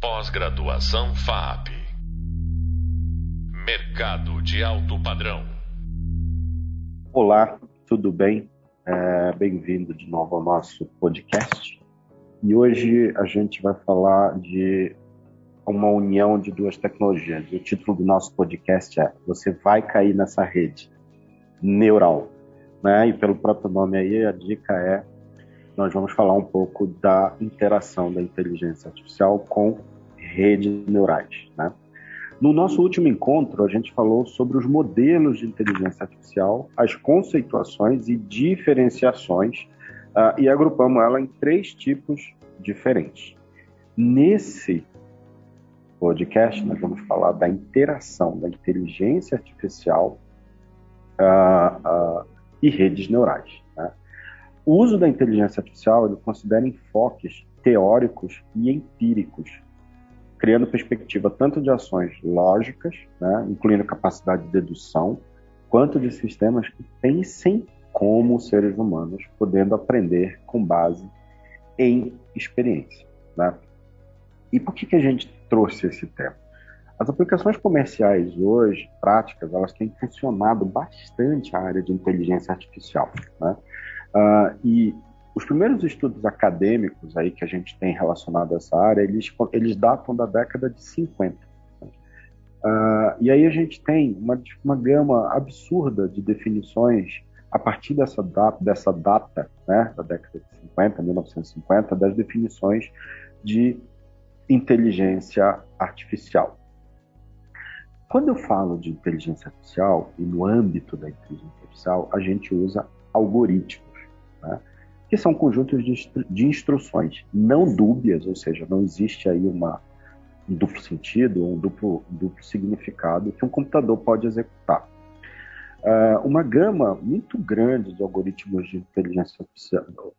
Pós-graduação FAP. Mercado de alto padrão. Olá, tudo bem? É, Bem-vindo de novo ao nosso podcast. E hoje a gente vai falar de uma união de duas tecnologias. O título do nosso podcast é Você vai cair nessa rede neural. Né? E pelo próprio nome aí, a dica é nós vamos falar um pouco da interação da inteligência artificial com redes neurais. Né? No nosso último encontro, a gente falou sobre os modelos de inteligência artificial, as conceituações e diferenciações, uh, e agrupamos ela em três tipos diferentes. Nesse podcast, nós vamos falar da interação da inteligência artificial uh, uh, e redes neurais. O uso da inteligência artificial ele considera enfoques teóricos e empíricos criando perspectiva tanto de ações lógicas, né, incluindo capacidade de dedução, quanto de sistemas que pensem como seres humanos, podendo aprender com base em experiência. Né? E por que, que a gente trouxe esse tema? As aplicações comerciais hoje, práticas, elas têm funcionado bastante a área de inteligência artificial. Né? Uh, e os primeiros estudos acadêmicos aí que a gente tem relacionado a essa área, eles, eles datam da década de 50. Uh, ah, e aí a gente tem uma, uma gama absurda de definições a partir dessa data, dessa data né, da década de 50, 1950, das definições de inteligência artificial. Quando eu falo de inteligência artificial, e no âmbito da inteligência artificial, a gente usa algoritmos. Né? que são conjuntos de, de instruções não dúbias, ou seja, não existe aí uma, um duplo sentido, um duplo, duplo significado que um computador pode executar. Uh, uma gama muito grande de algoritmos de inteligência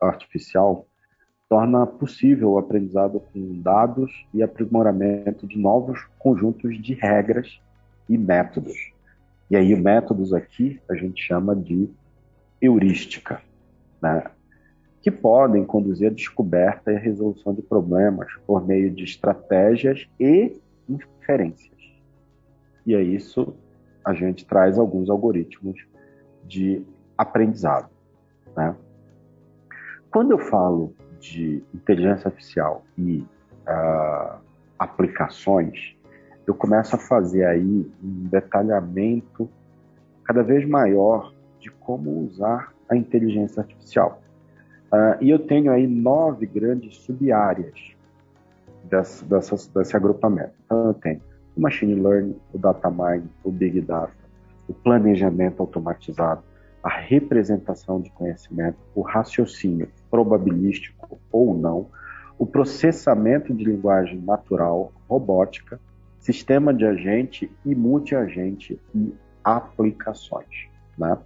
artificial torna possível o aprendizado com dados e aprimoramento de novos conjuntos de regras e métodos. E aí, métodos aqui a gente chama de heurística. Né? que podem conduzir à descoberta e à resolução de problemas por meio de estratégias e inferências. E é isso a gente traz alguns algoritmos de aprendizado. Né? Quando eu falo de inteligência artificial e uh, aplicações, eu começo a fazer aí um detalhamento cada vez maior de como usar a inteligência artificial. Uh, e eu tenho aí nove grandes sub-áreas desse, dessas, desse agrupamento. Então, eu tenho o Machine Learning, o Data Mining, o Big Data, o planejamento automatizado, a representação de conhecimento, o raciocínio probabilístico ou não, o processamento de linguagem natural, robótica, sistema de agente e multiagente e aplicações. Né?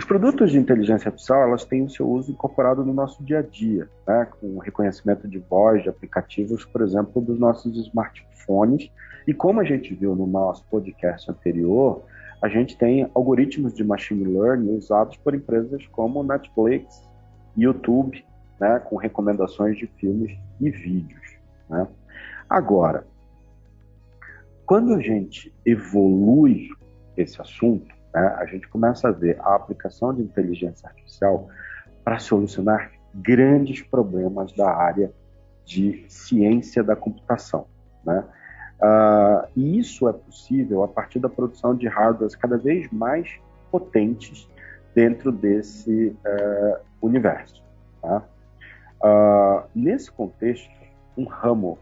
Os produtos de inteligência artificial elas têm o seu uso incorporado no nosso dia a dia, né, com reconhecimento de voz de aplicativos, por exemplo, dos nossos smartphones. E como a gente viu no nosso podcast anterior, a gente tem algoritmos de machine learning usados por empresas como Netflix, YouTube, né, com recomendações de filmes e vídeos. Né? Agora, quando a gente evolui esse assunto, né, a gente começa a ver a aplicação de inteligência artificial para solucionar grandes problemas da área de ciência da computação. Né? Uh, e isso é possível a partir da produção de hardwares cada vez mais potentes dentro desse uh, universo. Tá? Uh, nesse contexto, um ramo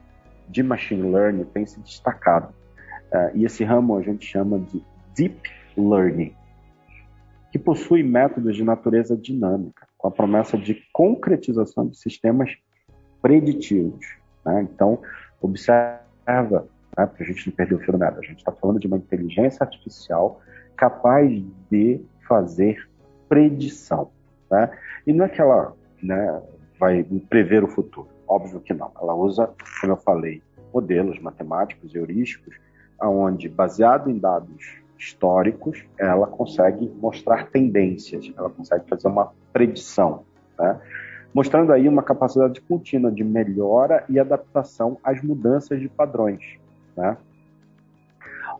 de machine learning tem se destacado. e esse ramo a gente chama de deep Learning, que possui métodos de natureza dinâmica, com a promessa de concretização de sistemas preditivos. Né? Então, observa, né, para a gente não perder o fio da a gente está falando de uma inteligência artificial capaz de fazer predição. Né? E não é que ela né, vai prever o futuro, óbvio que não. Ela usa, como eu falei, modelos matemáticos e heurísticos, aonde, baseado em dados históricos, ela consegue mostrar tendências, ela consegue fazer uma predição. Né? mostrando aí uma capacidade contínua de melhora e adaptação às mudanças de padrões, né?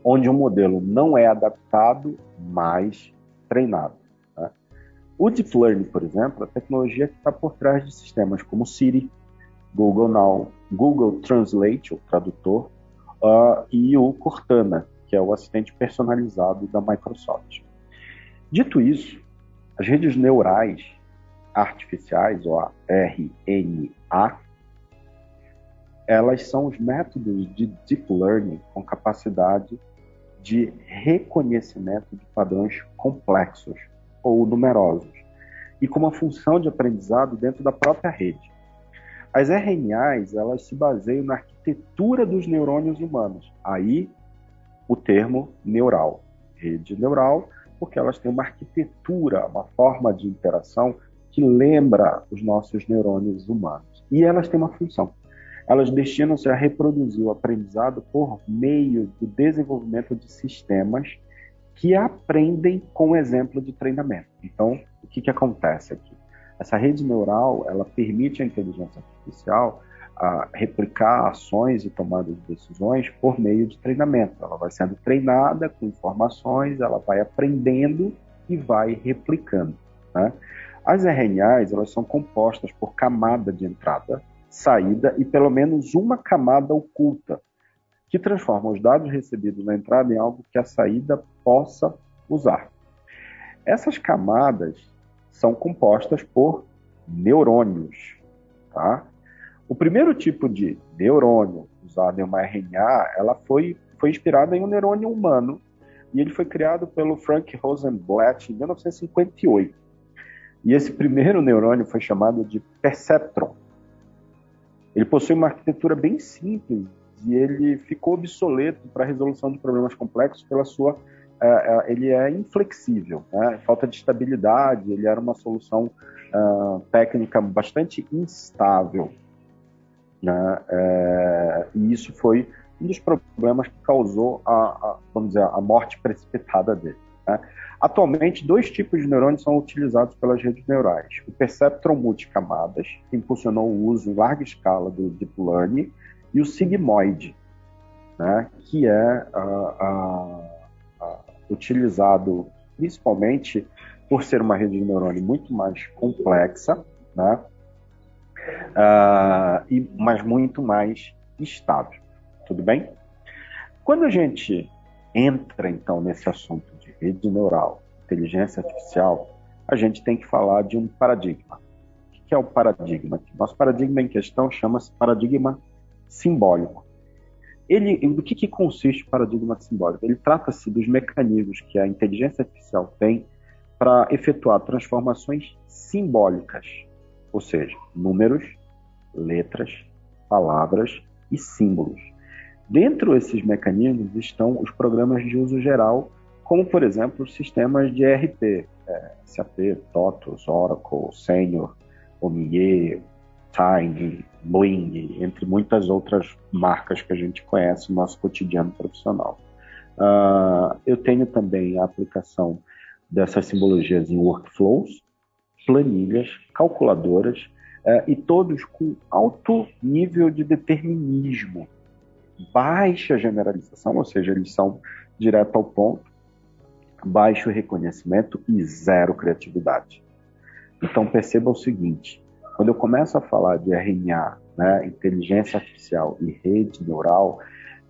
onde o modelo não é adaptado, mas treinado. Né? O Deep Learning, por exemplo, é a tecnologia que está por trás de sistemas como Siri, Google Now, Google Translate, o tradutor, uh, e o Cortana, que é o assistente personalizado da Microsoft. Dito isso, as redes neurais artificiais, ou a RNA, elas são os métodos de deep learning com capacidade de reconhecimento de padrões complexos ou numerosos e com uma função de aprendizado dentro da própria rede. As RNAs, elas se baseiam na arquitetura dos neurônios humanos. Aí, o termo neural, rede neural, porque elas têm uma arquitetura, uma forma de interação que lembra os nossos neurônios humanos. E elas têm uma função. Elas destinam-se a reproduzir o aprendizado por meio do desenvolvimento de sistemas que aprendem com exemplo de treinamento. Então, o que, que acontece aqui? Essa rede neural, ela permite à inteligência artificial a replicar ações e tomadas de decisões por meio de treinamento. Ela vai sendo treinada com informações, ela vai aprendendo e vai replicando. Né? As RNAs elas são compostas por camada de entrada, saída e pelo menos uma camada oculta, que transforma os dados recebidos na entrada em algo que a saída possa usar. Essas camadas são compostas por neurônios. Tá? O primeiro tipo de neurônio usado em uma RNA, ela foi, foi inspirada em um neurônio humano e ele foi criado pelo Frank Rosenblatt em 1958. E esse primeiro neurônio foi chamado de perceptron. Ele possui uma arquitetura bem simples e ele ficou obsoleto para a resolução de problemas complexos pela sua uh, ele é inflexível, né? falta de estabilidade, ele era uma solução uh, técnica bastante instável. Né? É, e isso foi um dos problemas que causou a, a vamos dizer, a morte precipitada dele. Né? Atualmente, dois tipos de neurônios são utilizados pelas redes neurais. O perceptron multicamadas, que impulsionou o uso em larga escala do Deep Learning, e o sigmoid, né, que é uh, uh, utilizado principalmente por ser uma rede de neurônio muito mais complexa, né, uh, e, mas muito mais estável. Tudo bem? Quando a gente entra, então, nesse assunto de rede neural, inteligência artificial, a gente tem que falar de um paradigma. O que é o paradigma? Nosso paradigma em questão chama-se paradigma simbólico. Ele, do que, que consiste o paradigma simbólico? Ele trata-se dos mecanismos que a inteligência artificial tem para efetuar transformações simbólicas, ou seja, números, letras, palavras e símbolos. Dentro desses mecanismos estão os programas de uso geral, como, por exemplo, os sistemas de ERP, é, SAP, TOTOS, Oracle, Senior, Omnier, Time, Boeing, entre muitas outras marcas que a gente conhece no nosso cotidiano profissional. Uh, eu tenho também a aplicação dessas simbologias em workflows, planilhas, calculadoras, uh, e todos com alto nível de determinismo, baixa generalização, ou seja, eles são direto ao ponto, baixo reconhecimento e zero criatividade. Então perceba o seguinte: quando eu começo a falar de RNA, né, inteligência artificial e rede neural,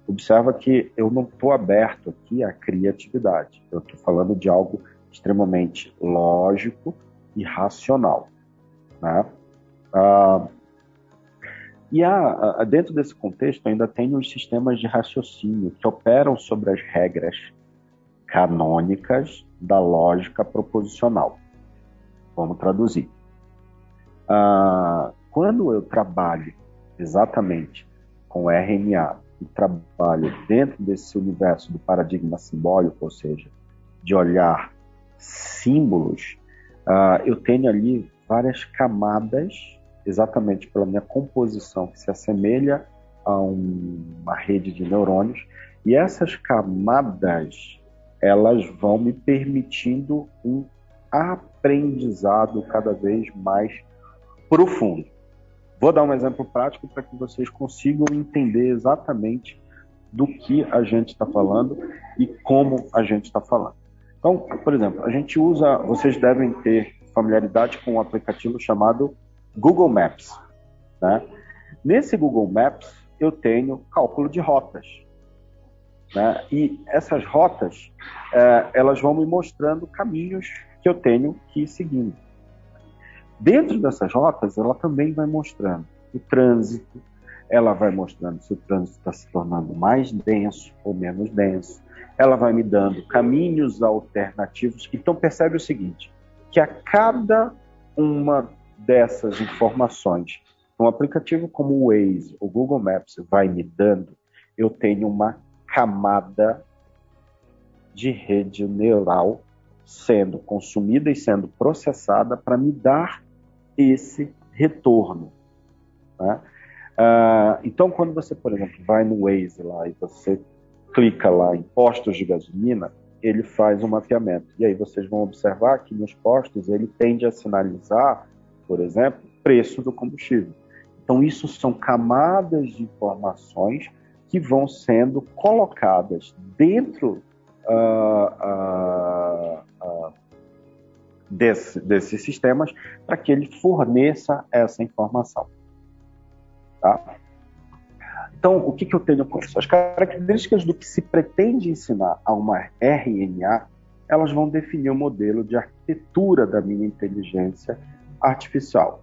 observa que eu não estou aberto aqui à criatividade. Eu estou falando de algo extremamente lógico e racional. Né? Ah, e dentro desse contexto ainda tem os sistemas de raciocínio que operam sobre as regras canônicas da lógica proposicional. Vamos traduzir. Ah, quando eu trabalho exatamente com RNA e trabalho dentro desse universo do paradigma simbólico, ou seja, de olhar símbolos, ah, eu tenho ali várias camadas, exatamente pela minha composição, que se assemelha a um, uma rede de neurônios, e essas camadas elas vão me permitindo um aprendizado cada vez mais profundo. Vou dar um exemplo prático para que vocês consigam entender exatamente do que a gente está falando e como a gente está falando. Então, por exemplo, a gente usa, vocês devem ter familiaridade com um aplicativo chamado Google Maps. Né? Nesse Google Maps, eu tenho cálculo de rotas. Né? E essas rotas, é, elas vão me mostrando caminhos que eu tenho que ir seguindo. Dentro dessas rotas, ela também vai mostrando o trânsito, ela vai mostrando se o trânsito está se tornando mais denso ou menos denso, ela vai me dando caminhos alternativos. Então percebe o seguinte, que a cada uma dessas informações, um aplicativo como o Waze, o Google Maps vai me dando, eu tenho uma camada de rede neural sendo consumida e sendo processada para me dar esse retorno. Né? Uh, então, quando você, por exemplo, vai no Waze lá e você clica lá em postos de gasolina, ele faz um mapeamento. E aí vocês vão observar que nos postos ele tende a sinalizar, por exemplo, preço do combustível. Então, isso são camadas de informações que vão sendo colocadas dentro uh, uh, uh, desse, desses sistemas para que ele forneça essa informação. Tá? Então, o que, que eu tenho com isso? As características do que se pretende ensinar a uma RNA, elas vão definir o modelo de arquitetura da minha inteligência artificial.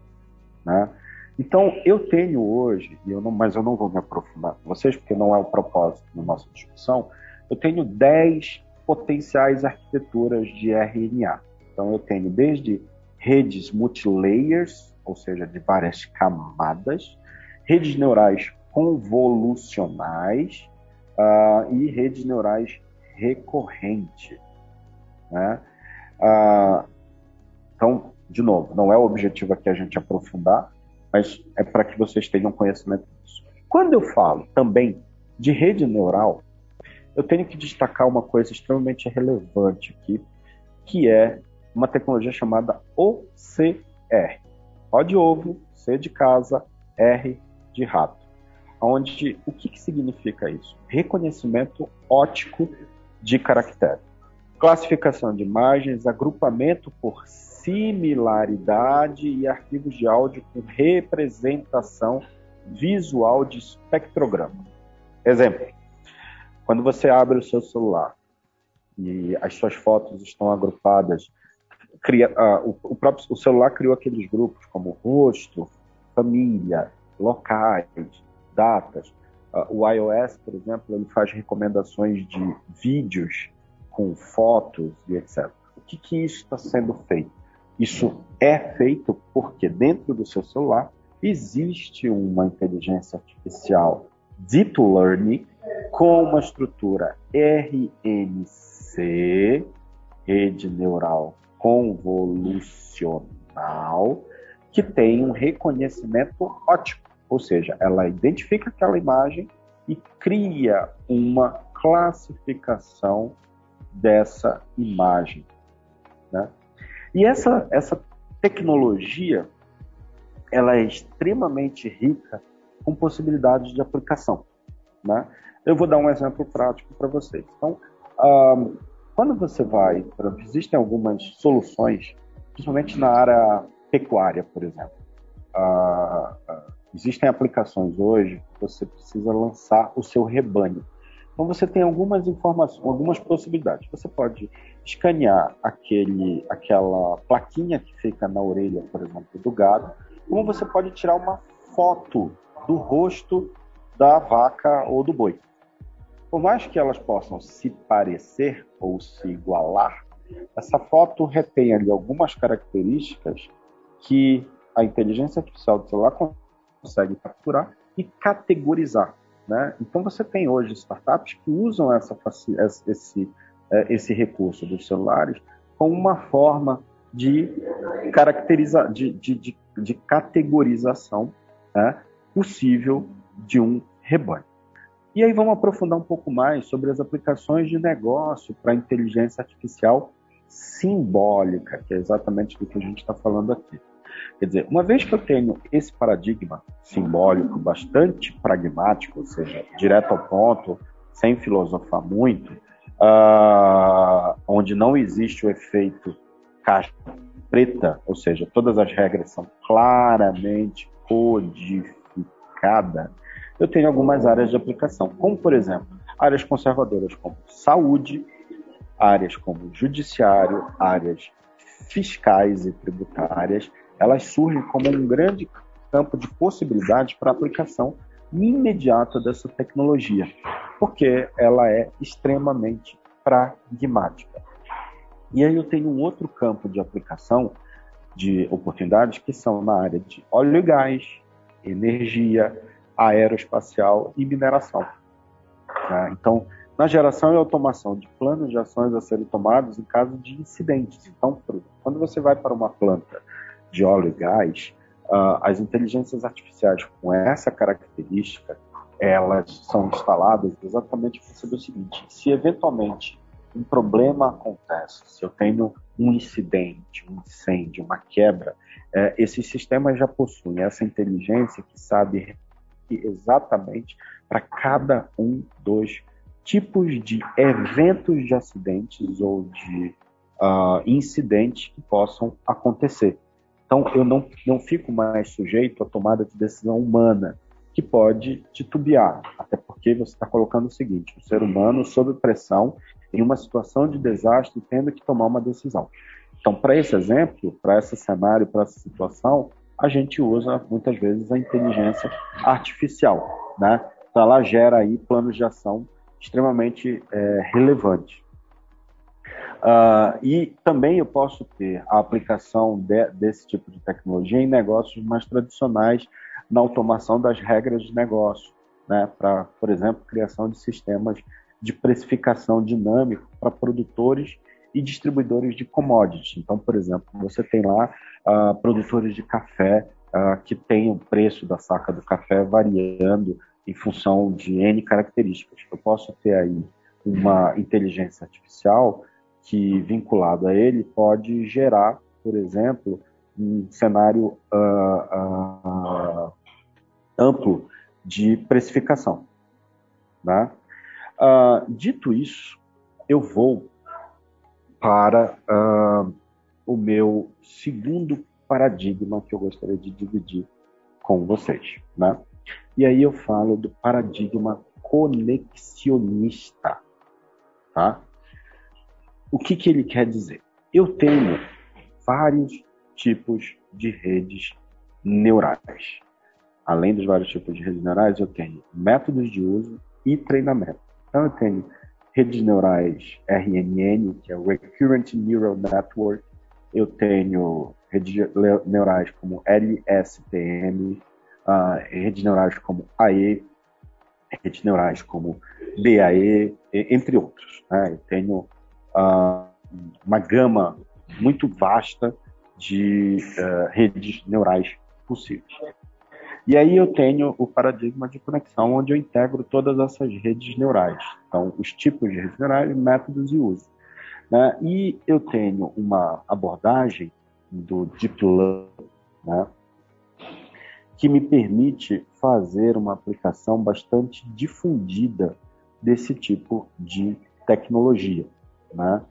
Né? Então, eu tenho hoje, eu não, mas eu não vou me aprofundar com vocês, porque não é o propósito da nossa discussão, eu tenho 10 potenciais arquiteturas de RNA. Então, eu tenho desde redes multilayers, ou seja, de várias camadas, redes neurais convolucionais uh, e redes neurais recorrentes. Né? Uh, então, de novo, não é o objetivo aqui a gente aprofundar, mas é para que vocês tenham conhecimento disso. Quando eu falo também de rede neural, eu tenho que destacar uma coisa extremamente relevante aqui, que é uma tecnologia chamada OCR. O de ovo, C de casa, R de rato. Onde, o que, que significa isso? Reconhecimento ótico de caractere. Classificação de imagens, agrupamento por similaridade e arquivos de áudio com representação visual de espectrograma. Exemplo: quando você abre o seu celular e as suas fotos estão agrupadas cria, uh, o, o, próprio o celular criou aqueles grupos como rosto, família, locais, datas. Uh, o iOS, por exemplo, ele faz recomendações de vídeos com fotos e etc. O que, que isso está sendo feito? Isso é feito porque dentro do seu celular existe uma inteligência artificial Deep Learning com uma estrutura RNC, rede neural convolucional que tem um reconhecimento ótimo, ou seja, ela identifica aquela imagem e cria uma classificação dessa imagem. Né? E essa, essa tecnologia ela é extremamente rica com possibilidades de aplicação. Né? Eu vou dar um exemplo prático para vocês. Então, um, quando você vai, existem algumas soluções, principalmente na área pecuária, por exemplo. Uh, uh, existem aplicações hoje que você precisa lançar o seu rebanho. Então você tem algumas informações, algumas possibilidades. Você pode escanear aquele, aquela plaquinha que fica na orelha, por exemplo, do gado, como você pode tirar uma foto do rosto da vaca ou do boi. Por mais que elas possam se parecer ou se igualar, essa foto retém ali algumas características que a inteligência artificial do celular consegue capturar e categorizar. Né? Então você tem hoje startups que usam essa, esse, é, esse recurso dos celulares como uma forma de caracterizar, de, de, de, de categorização né, possível de um rebanho. E aí vamos aprofundar um pouco mais sobre as aplicações de negócio para inteligência artificial simbólica, que é exatamente do que a gente está falando aqui. Quer dizer, uma vez que eu tenho esse paradigma simbólico bastante pragmático, ou seja, direto ao ponto, sem filosofar muito, uh, onde não existe o efeito caixa preta, ou seja, todas as regras são claramente codificadas, eu tenho algumas áreas de aplicação, como por exemplo, áreas conservadoras como saúde, áreas como judiciário, áreas fiscais e tributárias, elas surgem como um grande campo de possibilidades para aplicação imediata dessa tecnologia, porque ela é extremamente pragmática. E aí eu tenho um outro campo de aplicação de oportunidades que são na área de óleo e gás, energia, aeroespacial e mineração. Tá? Então, na geração e automação de planos de ações a serem tomados em caso de incidentes. Então, quando você vai para uma planta de óleo e gás, uh, as inteligências artificiais com essa característica, elas são instaladas exatamente para saber o seguinte: se eventualmente um problema acontece, se eu tenho um incidente, um incêndio, uma quebra, é, esses sistemas já possuem essa inteligência que sabe exatamente para cada um dos tipos de eventos de acidentes ou de uh, incidentes que possam acontecer. Então, eu não, não fico mais sujeito à tomada de decisão humana, que pode titubear, até porque você está colocando o seguinte: o ser humano sob pressão em uma situação de desastre tendo que tomar uma decisão. Então, para esse exemplo, para esse cenário, para essa situação, a gente usa muitas vezes a inteligência artificial, né? Então, ela gera aí planos de ação extremamente é, relevantes. Uh, e também eu posso ter a aplicação de, desse tipo de tecnologia em negócios mais tradicionais, na automação das regras de negócio, né? para, por exemplo, criação de sistemas de precificação dinâmico para produtores e distribuidores de commodities. Então, por exemplo, você tem lá uh, produtores de café uh, que têm o preço da saca do café variando em função de N características. Eu posso ter aí uma inteligência artificial que, vinculado a ele, pode gerar, por exemplo, um cenário uh, amplo de precificação. Né? Uh, dito isso, eu vou para uh, o meu segundo paradigma que eu gostaria de dividir com vocês. Né? E aí eu falo do paradigma conexionista. Tá? O que, que ele quer dizer? Eu tenho vários tipos de redes neurais. Além dos vários tipos de redes neurais, eu tenho métodos de uso e treinamento. Então, eu tenho redes neurais RNN, que é Recurrent Neural Network. Eu tenho redes neurais como LSTM, uh, redes neurais como AE, redes neurais como BAE, entre outros. Né? Eu tenho uh, uma gama muito vasta de uh, redes neurais possíveis. E aí eu tenho o paradigma de conexão, onde eu integro todas essas redes neurais. Então, os tipos de redes neurais, métodos e uso. Né? E eu tenho uma abordagem do Deep Learning, né? que me permite fazer uma aplicação bastante difundida desse tipo de tecnologia. Né?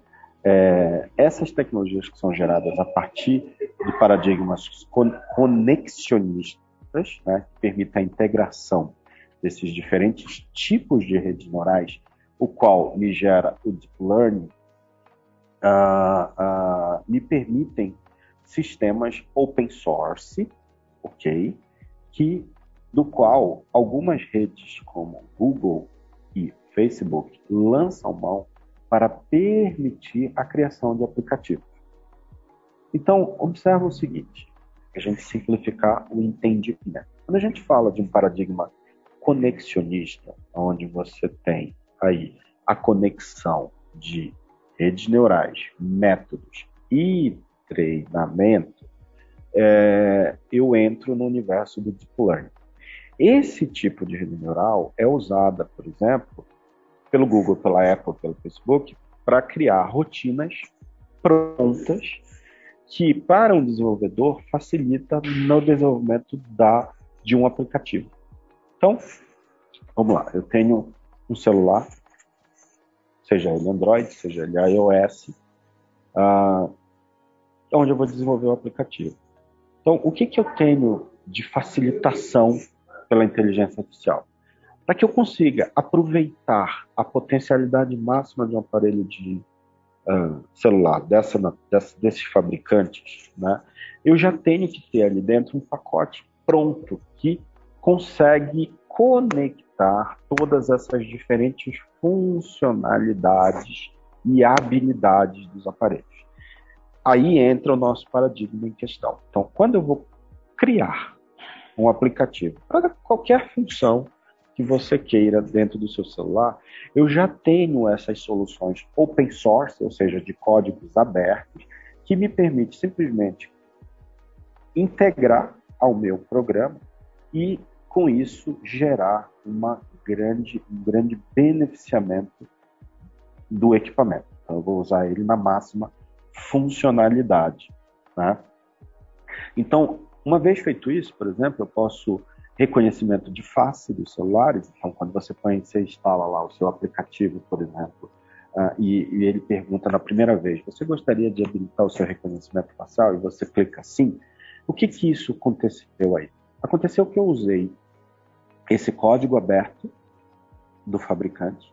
É, essas tecnologias que são geradas a partir de paradigmas conexionistas né, que permita a integração desses diferentes tipos de redes neurais, o qual me gera o deep learning, uh, uh, me permitem sistemas open source, ok, que do qual algumas redes como Google e Facebook lançam mão para permitir a criação de aplicativos. Então, observa o seguinte: a gente simplificar o entendimento. Quando a gente fala de um paradigma conexionista, onde você tem aí a conexão de redes neurais, métodos e treinamento, é, eu entro no universo do deep learning. Esse tipo de rede neural é usada, por exemplo, pelo Google, pela Apple, pelo Facebook, para criar rotinas prontas que para um desenvolvedor facilita no desenvolvimento da, de um aplicativo. Então, vamos lá, eu tenho um celular, seja ele Android, seja ele iOS, uh, onde eu vou desenvolver o aplicativo. Então, o que, que eu tenho de facilitação pela inteligência artificial? Para que eu consiga aproveitar a potencialidade máxima de um aparelho de uh, celular dessa, dessa, desses fabricantes, né, eu já tenho que ter ali dentro um pacote pronto que consegue conectar todas essas diferentes funcionalidades e habilidades dos aparelhos. Aí entra o nosso paradigma em questão. Então, quando eu vou criar um aplicativo para qualquer função que você queira dentro do seu celular, eu já tenho essas soluções open source, ou seja, de códigos abertos, que me permite simplesmente integrar ao meu programa e, com isso, gerar uma grande, um grande beneficiamento do equipamento. Então, eu vou usar ele na máxima funcionalidade. Né? Então, uma vez feito isso, por exemplo, eu posso reconhecimento de face dos celulares. Então, quando você põe, você instala lá o seu aplicativo, por exemplo, uh, e, e, ele pergunta na primeira vez: você gostaria de habilitar o seu reconhecimento facial? E você clica sim. O que que isso aconteceu aí? Aconteceu que eu usei esse código aberto do fabricante,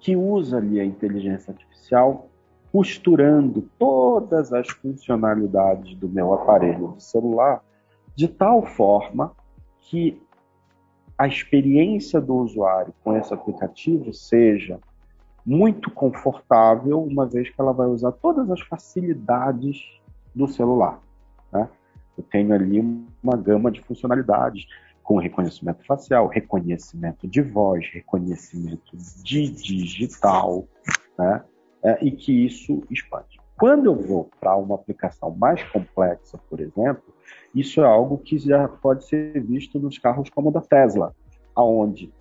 que usa ali a inteligência artificial costurando todas as funcionalidades do meu aparelho de celular de tal forma que a experiência do usuário com esse aplicativo seja muito confortável, uma vez que ela vai usar todas as facilidades do celular. Né? Eu tenho ali uma gama de funcionalidades com reconhecimento facial, reconhecimento de voz, reconhecimento de digital, né? É, e que isso expande. Quando eu vou para uma aplicação mais complexa, por exemplo, isso é algo que já pode ser visto nos carros como o da Tesla, aonde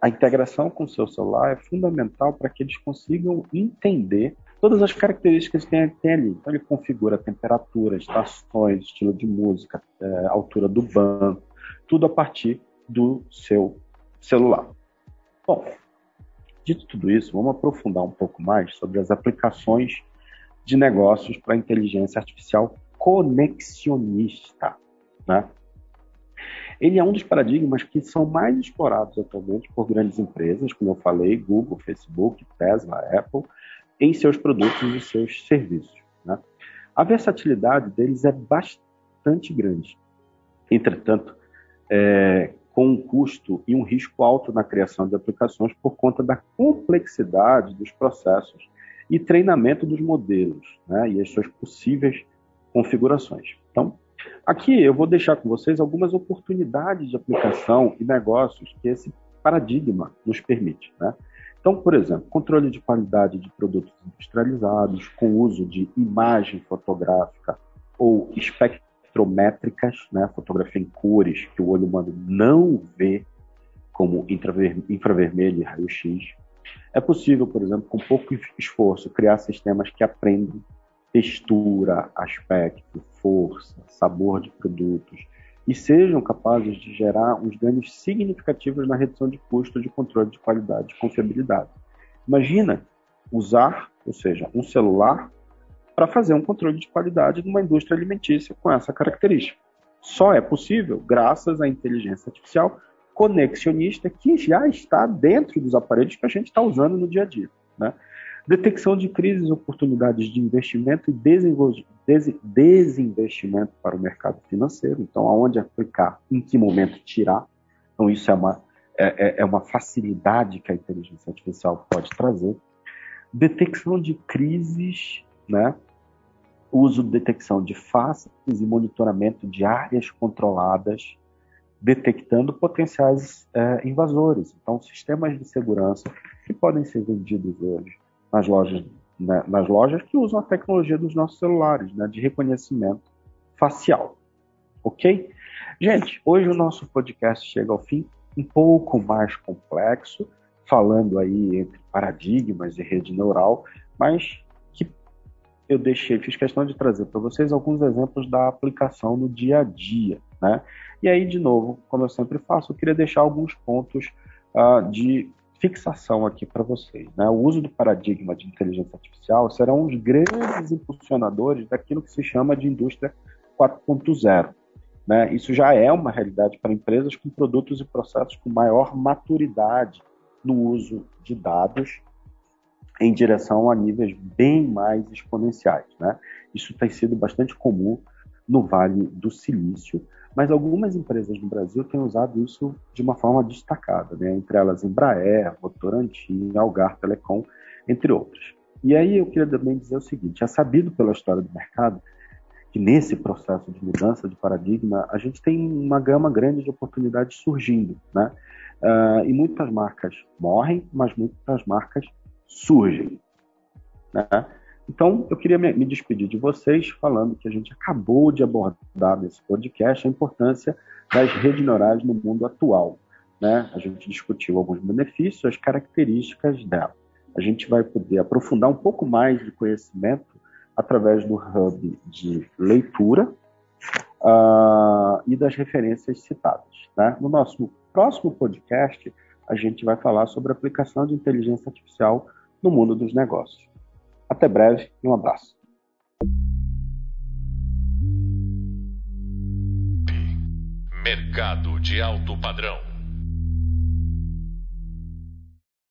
a integração com o seu celular é fundamental para que eles consigam entender todas as características que tem, ali. Então, ele configura temperatura, estações, estilo de música, é, altura do banco, tudo a partir do seu celular. Bom, dito tudo isso, vamos aprofundar um pouco mais sobre as aplicações de negócios para inteligência artificial conexionista. Né? Ele é um dos paradigmas que são mais explorados atualmente por grandes empresas, como eu falei, Google, Facebook, Tesla, Apple, em seus produtos e seus serviços. Né? A versatilidade deles é bastante grande. Entretanto, é, com um custo e um risco alto na criação de aplicações por conta da complexidade dos processos e treinamento dos modelos né, e as suas possíveis configurações. Então, aqui eu vou deixar com vocês algumas oportunidades de aplicação e negócios que esse paradigma nos permite. Né? Então, por exemplo, controle de qualidade de produtos industrializados com uso de imagem fotográfica ou espectrométricas, né, fotografia em cores que o olho humano não vê, como infravermelho e raio-x, é possível, por exemplo, com pouco esforço, criar sistemas que aprendem textura, aspecto, força, sabor de produtos e sejam capazes de gerar uns ganhos significativos na redução de custo de controle de qualidade e confiabilidade. Imagina usar, ou seja, um celular para fazer um controle de qualidade numa indústria alimentícia com essa característica. Só é possível graças à inteligência artificial conexionista que já está dentro dos aparelhos que a gente está usando no dia a dia. Né? Detecção de crises, oportunidades de investimento e desinvestimento para o mercado financeiro. Então, aonde aplicar, em que momento tirar. Então, isso é uma, é, é, é uma facilidade que a inteligência artificial pode trazer. Detecção de crises, né? uso de detecção de faces e monitoramento de áreas controladas detectando potenciais é, invasores. Então, sistemas de segurança que podem ser vendidos hoje nas lojas, né, nas lojas que usam a tecnologia dos nossos celulares, né, de reconhecimento facial. Ok? Gente, hoje o nosso podcast chega ao fim, um pouco mais complexo, falando aí entre paradigmas e rede neural, mas que eu deixei, fiz questão de trazer para vocês alguns exemplos da aplicação no dia a dia, né? E aí, de novo, como eu sempre faço, eu queria deixar alguns pontos uh, de fixação aqui para vocês. Né? O uso do paradigma de inteligência artificial será um dos grandes impulsionadores daquilo que se chama de indústria 4.0. Né? Isso já é uma realidade para empresas com produtos e processos com maior maturidade no uso de dados em direção a níveis bem mais exponenciais. Né? Isso tem sido bastante comum no Vale do Silício, mas algumas empresas no Brasil têm usado isso de uma forma destacada, né? entre elas Embraer, Votorantim, Algar Telecom, entre outros. E aí eu queria também dizer o seguinte: é sabido pela história do mercado que nesse processo de mudança de paradigma a gente tem uma gama grande de oportunidades surgindo, né? Uh, e muitas marcas morrem, mas muitas marcas surgem. Né? Então, eu queria me, despedir de vocês falando que a gente acabou de abordar nesse podcast a importância das redes neurais no mundo atual. Né? A gente discutiu alguns benefícios, as características dela. A gente vai poder aprofundar um pouco mais de conhecimento através do hub de leitura uh, e das referências citadas. Né? No nosso próximo podcast, a gente vai falar sobre a aplicação de inteligência artificial no mundo dos negócios. Até breve e um abraço. Mercado de alto padrão.